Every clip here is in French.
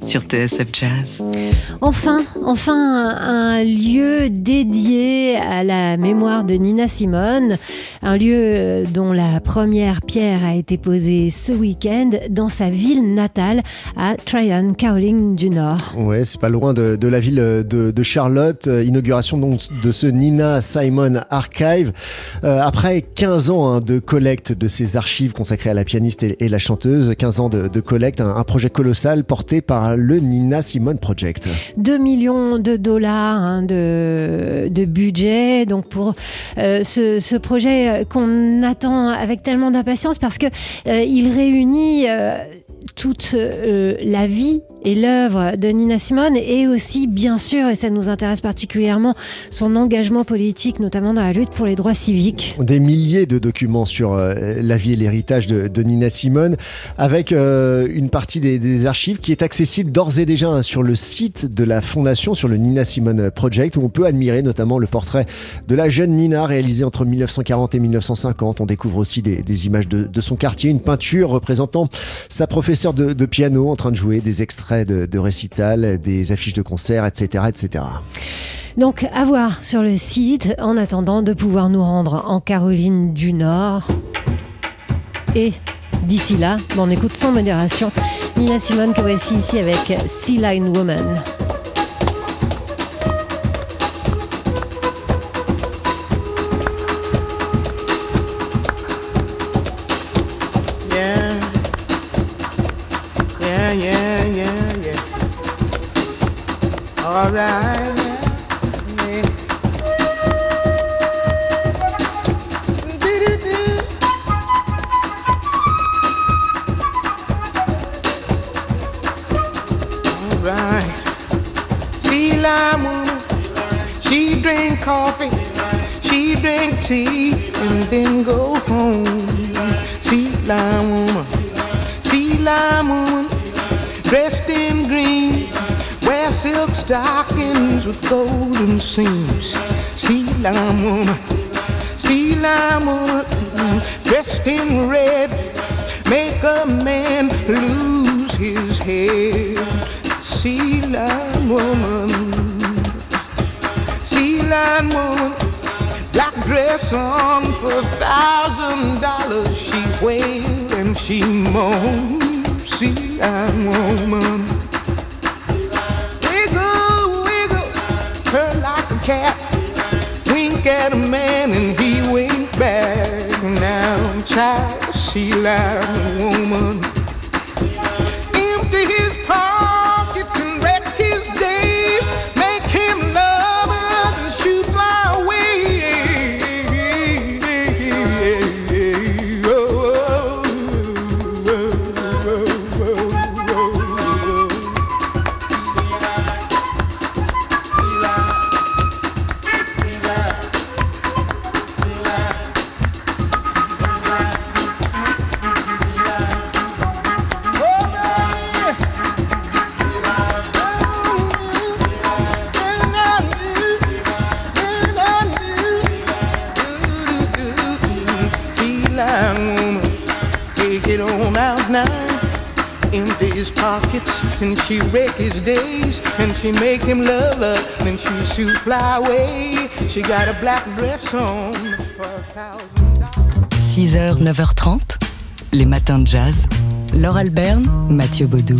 sur TSF Jazz. Enfin, enfin, un lieu dédié à la mémoire de Nina Simone, un lieu dont la première pierre a été posée ce week-end dans sa ville natale à Tryon, Caroline du Nord. Ouais, c'est pas loin de, de la ville de, de, Charlotte. Inauguration donc de ce Nina Simone Archive. Euh, après 15 ans hein, de collecte de ces archives consacrées à la pianiste et, et la chanteuse, 15 ans de, de collecte, un, un projet colossal porté par le Nina Simone Project. 2 millions de dollars hein, de, budget donc pour euh, ce, projet qu'on attend avec tellement d'impatience parce que euh, il réunit euh, toute la vie et l'œuvre de Nina Simone et aussi, bien sûr, et ça nous intéresse particulièrement, son engagement politique, notamment dans la lutte pour les droits civiques. Des milliers de documents sur euh, la vie et l'héritage de, Nina Simone, avec euh, une partie des, archives qui est accessible d'ores et déjà hein, sur le site de la fondation, sur le Nina Simone Project, où on peut admirer notamment le portrait de la jeune Nina réalisé entre 1940 et 1950. On découvre aussi des, images de, son quartier, une peinture représentant sa professeure de piano en train de jouer, des extraits de, de récital, des affiches de concert, etc., etc. Donc à voir sur le site en attendant de pouvoir nous rendre en Caroline du Nord. Et d'ici là, on écoute sans modération Nina Simone que voici ici avec Sea Line Woman. alright. She lime woman, she drink coffee, she drink tea, and then go home. She lime woman, she lime woman, dressed in green silk stockings with golden seams. Sea lime woman, sea lime woman, dressed in red, make a man lose his head. Sea lime woman, sea lime woman, black dress on for a thousand dollars. She wailed and she moaned. Sea lime woman. Cat. Wink at a man and he wink back. Now I'm of sea like woman. His pockets, and she wreck his days, and she make him love her, then she shoot fly away. She got a black dress on for a thousand 6h, 9h30, les matins de jazz. Laure Alberne, Mathieu Baudou.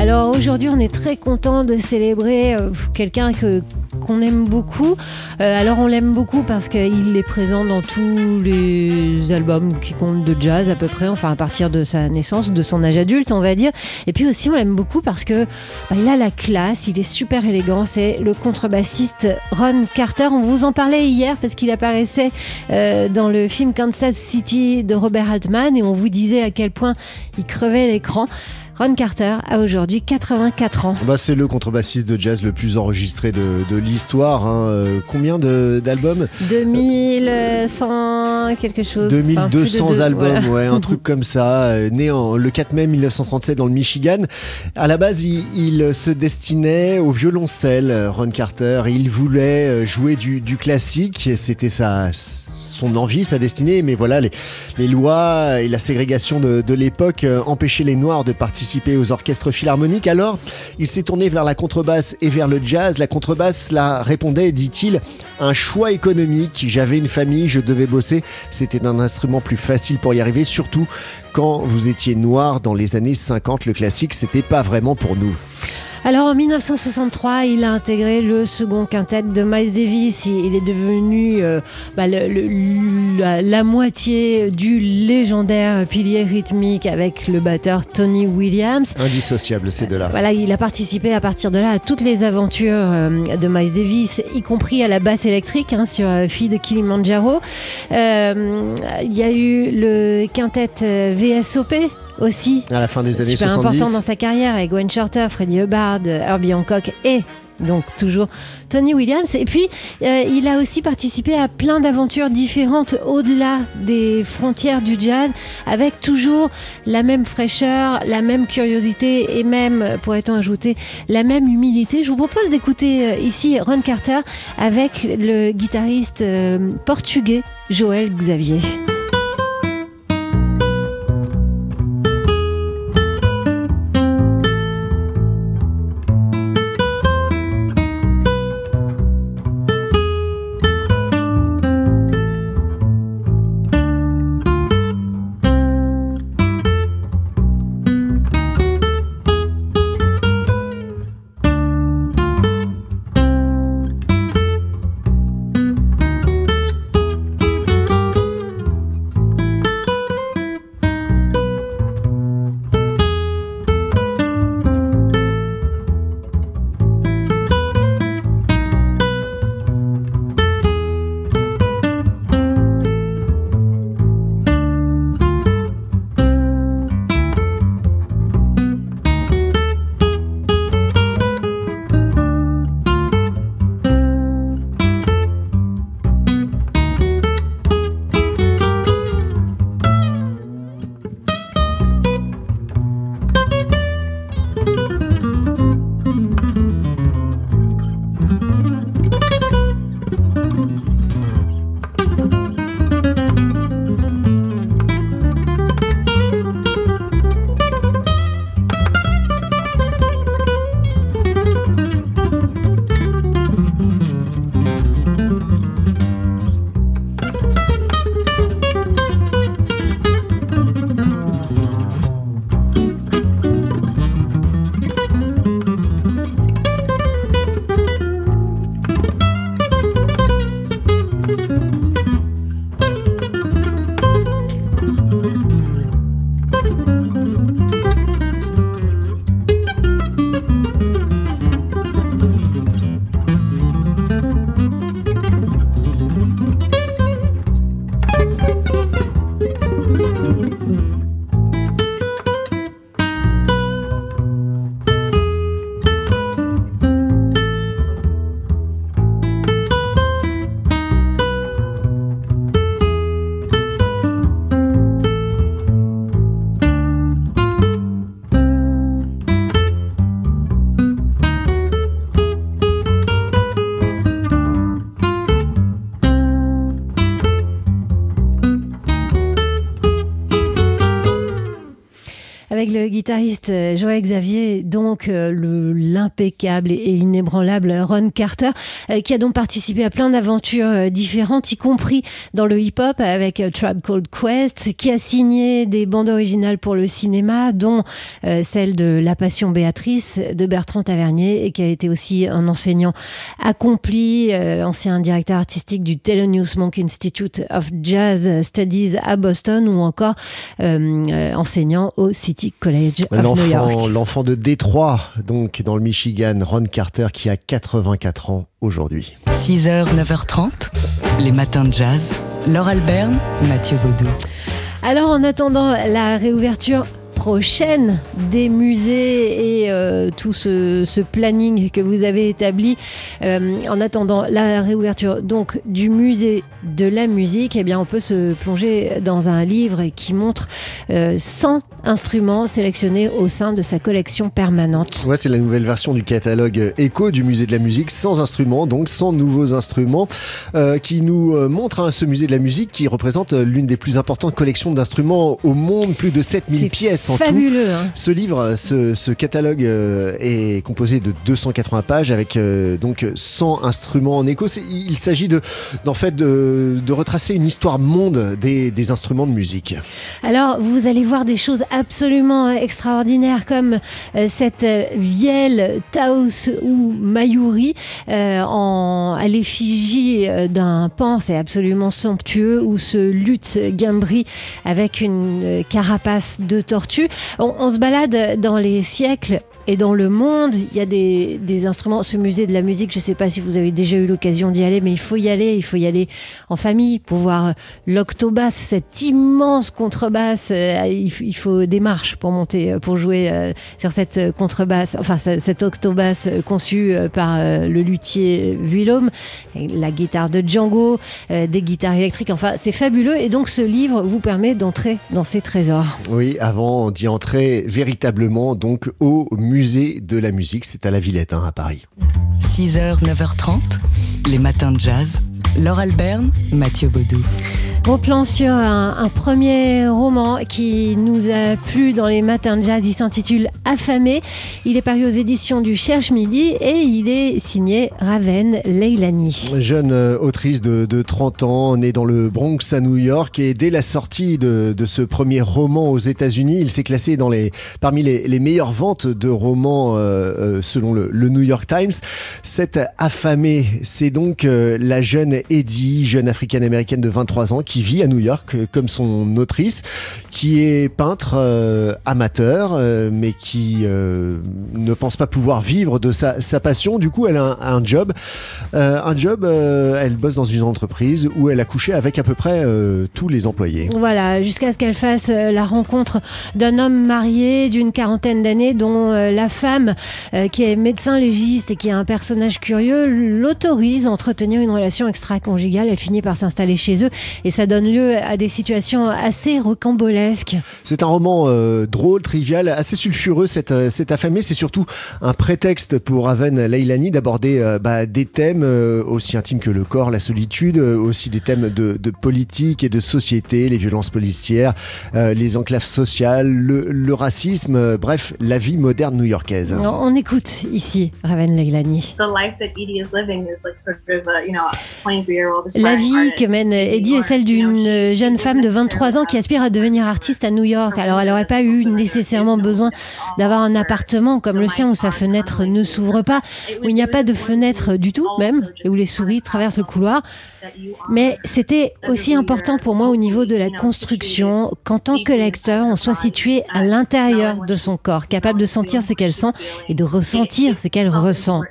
Alors aujourd'hui, on est très content de célébrer euh, quelqu'un que qu'on aime beaucoup. Euh, alors on l'aime beaucoup parce qu'il est présent dans tous les albums qui comptent de jazz à peu près, enfin à partir de sa naissance, de son âge adulte, on va dire. Et puis aussi on l'aime beaucoup parce que bah, il a la classe, il est super élégant. C'est le contrebassiste Ron Carter. On vous en parlait hier parce qu'il apparaissait euh, dans le film Kansas City de Robert Altman et on vous disait à quel point il crevait l'écran. Ron Carter a aujourd'hui 84 ans. Bah, c'est le contrebassiste de jazz le plus enregistré de, de l'histoire. Hein. Euh, combien d'albums? 2100 2000 quelque chose. Enfin, plus de 2200 deux, albums, voilà. ouais, un truc comme ça, euh, né en, le 4 mai 1937 dans le Michigan. À la base, il, il se destinait au violoncelle, euh, Ron Carter. Il voulait euh, jouer du, du classique, c'était sa, son envie, sa destinée, mais voilà, les, les lois et la ségrégation de, de l'époque empêchaient les Noirs de participer aux orchestres philharmoniques. Alors, il s'est tourné vers la contrebasse et vers le jazz. La contrebasse, là, répondait, dit-il, un choix économique. J'avais une famille, je devais bosser. C'était un instrument plus facile pour y arriver, surtout quand vous étiez noir dans les années 50. Le classique, c'était pas vraiment pour nous. Alors en 1963, il a intégré le second quintet de Miles Davis. Il est devenu euh, bah, le- le- la, la moitié du légendaire pilier rythmique avec le batteur Tony Williams. Indissociable, ces deux-là. Voilà, il a participé à partir de là à toutes les aventures euh, de Miles Davis, y compris à la basse électrique hein, sur euh, Fille de Kilimanjaro. Euh, Il y a eu le quintet euh, VSOP aussi, À la fin des années super 70. important dans sa carrière avec Gwen Shorter, Freddie Hubbard, Herbie Hancock et donc toujours Tony Williams. Et puis euh, il a aussi participé à plein d'aventures différentes au-delà des frontières du jazz, avec toujours la même fraîcheur, la même curiosité et même, pourrait-on ajouter, la même humilité. Je vous propose d'écouter euh, ici Ron Carter avec le guitariste euh, portugais Joël Xavier. Avec le guitariste euh, Joël Xavier, donc euh, le- l'impeccable et, inébranlable Ron Carter, euh, qui a donc participé à plein d'aventures différentes, y compris dans le hip-hop avec Tribe Called Quest, qui a signé des bandes originales pour le cinéma, dont celle de La Passion Béatrice de Bertrand Tavernier, et qui a été aussi un enseignant accompli, ancien directeur artistique du Thelonious Monk Institute of Jazz Studies à Boston, ou encore enseignant au City College of New L'enfant, York. l'enfant de Détroit, donc dans le Michigan, Ron Carter, qui a 84 ans aujourd'hui. 6h, 9h30, les matins de jazz. Laure Alberne, Mathieu Baudou. Alors en attendant la réouverture prochaine des musées et euh, tout ce, ce planning que vous avez établi euh, en attendant la réouverture donc du musée de la musique, eh bien on peut se plonger dans un livre qui montre euh, 100 instruments sélectionnés au sein de sa collection permanente. Ouais, c'est la nouvelle version du catalogue Echo du musée de la musique, sans instruments, donc sans nouveaux instruments, euh, qui nous euh, montre hein, ce musée de la musique qui représente euh, l'une des plus importantes collections d'instruments au monde, plus de 7000 C'est pièces en tout. Fabuleux, hein. Ce livre, ce, ce catalogue euh, est composé de 280 pages avec euh, donc 100 instruments en écho. Il s'agit de, fait de, de retracer une histoire monde des, des instruments de musique. Alors, vous allez voir des choses absolument extraordinaires comme euh, cette euh, vielle Taos ou Mayuri euh, en, à l'effigie d'un pan, c'est absolument somptueux, ou ce luth gimbri avec une carapace de tortue. On, on se balade dans les siècles. Et dans le monde, il y a des, instruments. Ce musée de la musique, je ne sais pas si vous avez déjà eu l'occasion d'y aller, mais il faut y aller. Il faut y aller en famille pour voir l'octobasse, cette immense contrebasse. Euh, Il, faut des marches pour monter, euh, pour jouer euh, sur cette contrebasse, enfin ce- cette octobasse conçue par le luthier Vuillaume, la guitare de Django, des guitares électriques. Enfin, c'est fabuleux. Et donc ce livre vous permet d'entrer dans ces trésors. Oui, avant d'y entrer véritablement donc au musée de la musique, c'est à la Villette hein, à Paris. 6h, 9h30, les matins de jazz. Laure Alberne, Mathieu Baudou. Gros plan sur un, premier roman qui nous a plu dans les matins de jazz. Il s'intitule Affamé. Il est paru aux éditions du Cherche Midi et il est signé Raven Leilani. Jeune euh, autrice de, de 30 ans, née dans le Bronx à New York et dès la sortie de, ce premier roman aux États-Unis, il s'est classé parmi les, meilleures ventes de romans euh, euh, selon le, New York Times. Cette affamée, c'est donc la jeune Eddie, jeune africaine-américaine de 23 ans vit à New York euh, comme son autrice, qui est peintre euh, amateur, euh, mais qui ne pense pas pouvoir vivre de sa, passion. Du coup, elle a un, un job. Un job, elle bosse dans une entreprise où elle a couché avec à peu près tous les employés. Voilà, jusqu'à ce qu'elle fasse la rencontre d'un homme marié d'une quarantaine d'années dont la femme, qui est médecin légiste et qui est un personnage curieux, l'autorise à entretenir une relation extra-conjugale. Elle finit par s'installer chez eux et ça donne lieu à des situations assez rocambolesques. C'est un roman euh, drôle, trivial, assez sulfureux. Cette, euh, cette affamée, c'est surtout un prétexte pour Raven Leilani d'aborder euh, bah, des thèmes euh, aussi intimes que le corps, la solitude, euh, aussi des thèmes de, de politique et de société, les violences policières, euh, les enclaves sociales, le, le racisme, euh, bref, la vie moderne new-yorkaise. On, on écoute ici Raven Leilani. the life that Edie is living is like sort of a you know a 23 year old La vie que mène Eddie est celle d'une jeune femme de 23 ans qui aspire à devenir artiste à New York. Alors elle n'aurait pas eu nécessairement besoin d'avoir un appartement comme le sien où sa fenêtre ne s'ouvre pas, où il n'y a pas de fenêtre du tout même, et où les souris traversent le couloir. Mais c'était aussi important pour moi au niveau de la construction qu'en tant que lecteur, on soit situé à l'intérieur de son corps, capable de sentir ce qu'elle sent et de ressentir ce qu'elle ressent.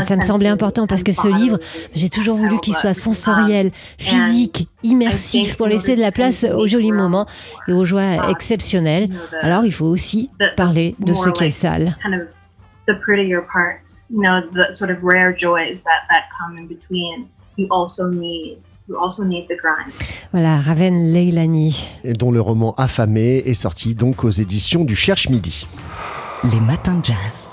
Ça me semblait important parce que ce livre, j'ai toujours voulu qu'il soit sensoriel, physique, immersif pour laisser de la place aux jolis moments et aux joies exceptionnelles. Alors il faut aussi parler de ce qui est sale. kind of the prettier parts, you know, the sort of rare joys that that come in between. You also need you also need the grind. Voilà, Raven Leilani. Et dont le roman Affamé est sorti donc aux éditions du Cherche Midi. Les matins de jazz.